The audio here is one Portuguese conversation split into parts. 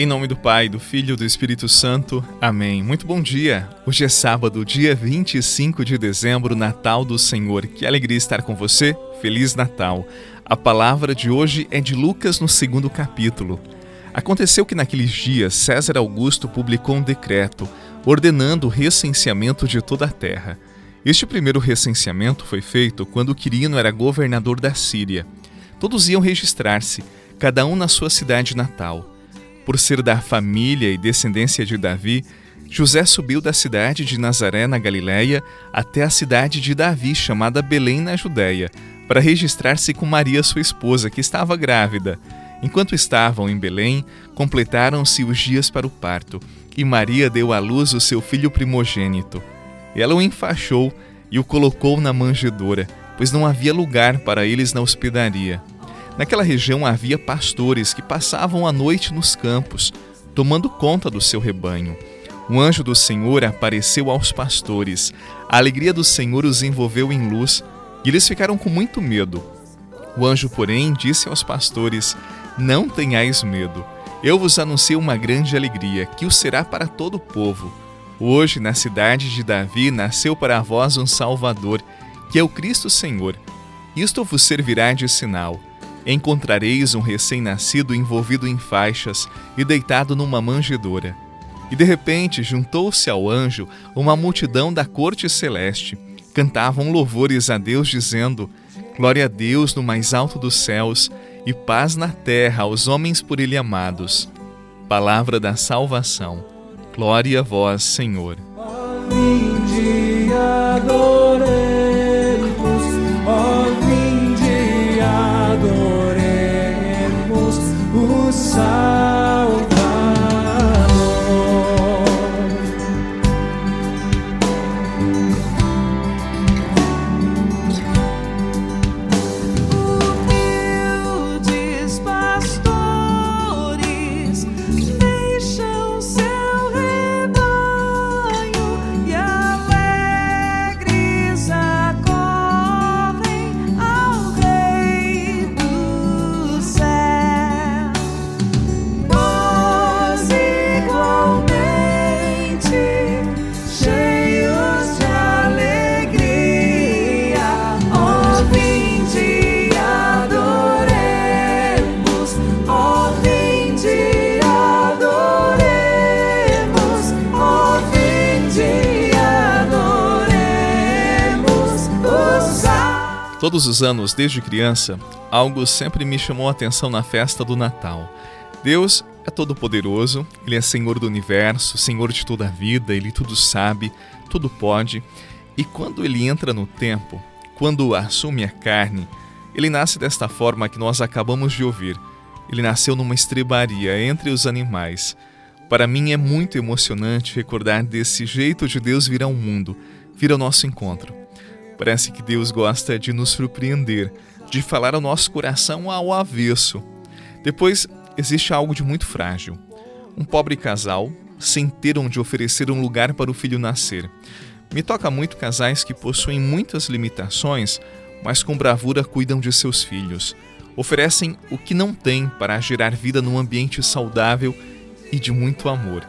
Em nome do Pai, do Filho e do Espírito Santo. Amém. Muito bom dia. Hoje é sábado, dia 25 de dezembro, Natal do Senhor. Que alegria estar com você. Feliz Natal. A palavra de hoje é de Lucas no segundo capítulo. Aconteceu que naqueles dias César Augusto publicou um decreto ordenando o recenseamento de toda a terra. Este primeiro recenseamento foi feito quando Quirino era governador da Síria. Todos iam registrar-se, cada um na sua cidade natal. Por ser da família e descendência de Davi, José subiu da cidade de Nazaré, na Galiléia, até a cidade de Davi, chamada Belém, na Judéia, para registrar-se com Maria, sua esposa, que estava grávida. Enquanto estavam em Belém, completaram-se os dias para o parto, e Maria deu à luz o seu filho primogênito. Ela o enfaixou e o colocou na manjedoura, pois não havia lugar para eles na hospedaria. Naquela região havia pastores que passavam a noite nos campos, tomando conta do seu rebanho. Um anjo do Senhor apareceu aos pastores. A alegria do Senhor os envolveu em luz e eles ficaram com muito medo. O anjo, porém, disse aos pastores: Não tenhais medo. Eu vos anuncio uma grande alegria, que o será para todo o povo. Hoje, na cidade de Davi, nasceu para vós um Salvador, que é o Cristo Senhor. Isto vos servirá de sinal encontrareis um recém-nascido envolvido em faixas e deitado numa manjedoura. E de repente juntou-se ao anjo uma multidão da corte celeste. Cantavam louvores a Deus, dizendo: Glória a Deus no mais alto dos céus e paz na terra aos homens por Ele amados. Palavra da salvação. Glória a vós, Senhor. Vinde Todos os anos, desde criança, algo sempre me chamou a atenção na festa do Natal. Deus é todo-poderoso, Ele é Senhor do universo, Senhor de toda a vida, Ele tudo sabe, tudo pode. E quando Ele entra no tempo, quando assume a carne, Ele nasce desta forma que nós acabamos de ouvir. Ele nasceu numa estrebaria entre os animais. Para mim é muito emocionante recordar desse jeito de Deus vir ao mundo, vir ao nosso encontro. Parece que Deus gosta de nos surpreender, de falar ao nosso coração ao avesso. Depois, existe algo de muito frágil. Um pobre casal sem ter onde oferecer um lugar para o filho nascer. Me toca muito casais que possuem muitas limitações, mas com bravura cuidam de seus filhos. Oferecem o que não têm para gerar vida num ambiente saudável e de muito amor.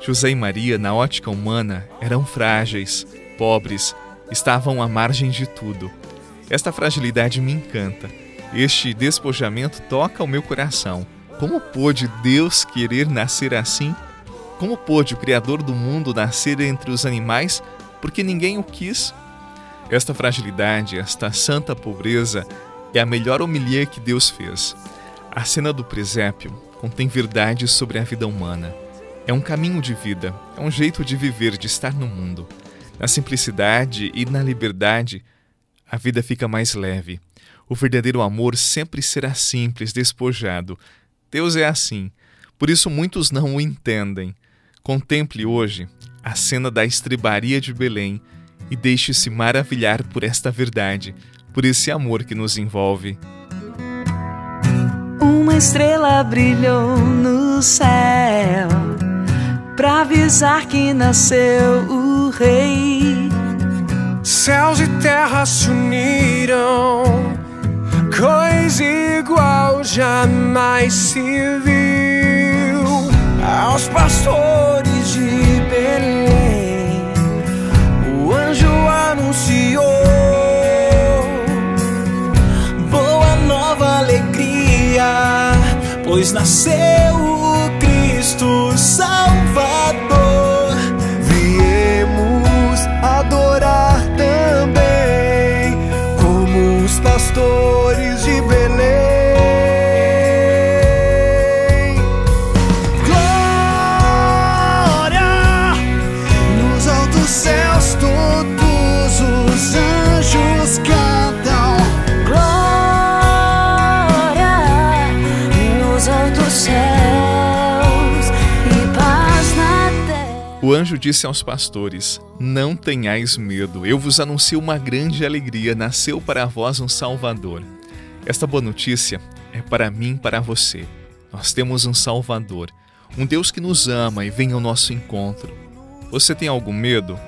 José e Maria, na ótica humana, eram frágeis, pobres, estavam à margem de tudo. Esta fragilidade me encanta. Este despojamento toca o meu coração. Como pôde Deus querer nascer assim? Como pôde o Criador do mundo nascer entre os animais porque ninguém o quis? Esta fragilidade, esta santa pobreza, é a melhor homilia que Deus fez. A cena do presépio contém verdades sobre a vida humana. É um caminho de vida, é um jeito de viver, de estar no mundo. Na simplicidade e na liberdade, a vida fica mais leve. O verdadeiro amor sempre será simples, despojado. Deus é assim. Por isso muitos não o entendem. Contemple hoje a cena da estrebaria de Belém e deixe-se maravilhar por esta verdade, por esse amor que nos envolve. Uma estrela brilhou no céu pra avisar que nasceu o rei. Céus e terra se uniram, coisa igual jamais se viu aos pastores de Belém. O anjo anunciou boa nova alegria, pois nasceu O anjo disse aos pastores: Não tenhais medo, eu vos anuncio uma grande alegria, nasceu para vós um Salvador. Esta boa notícia é para mim e para você. Nós temos um Salvador, um Deus que nos ama e vem ao nosso encontro. Você tem algum medo?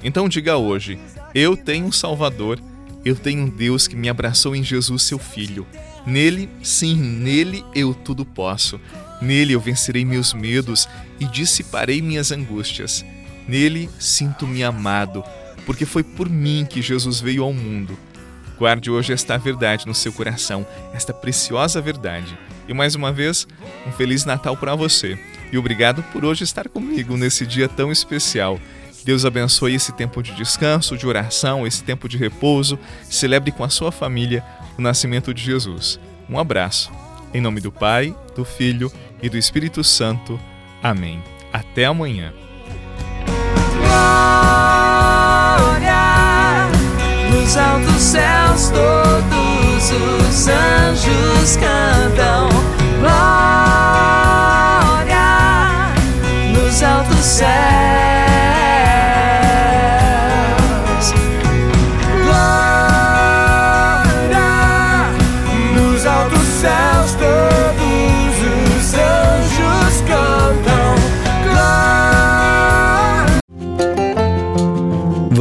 Então diga hoje: Eu tenho um Salvador, eu tenho um Deus que me abraçou em Jesus, seu Filho. Nele, sim, nele eu tudo posso. Nele eu vencerei meus medos e dissiparei minhas angústias. Nele sinto-me amado, porque foi por mim que Jesus veio ao mundo. Guarde hoje esta verdade no seu coração, esta preciosa verdade. E mais uma vez, um Feliz Natal para você. E obrigado por hoje estar comigo nesse dia tão especial. Deus abençoe esse tempo de descanso, de oração, esse tempo de repouso. Celebre com a sua família o nascimento de Jesus. Um abraço. Em nome do Pai, do Filho e do Espírito Santo. Amém. Até amanhã. Glória nos altos céus, todos os anjos cantam. Glória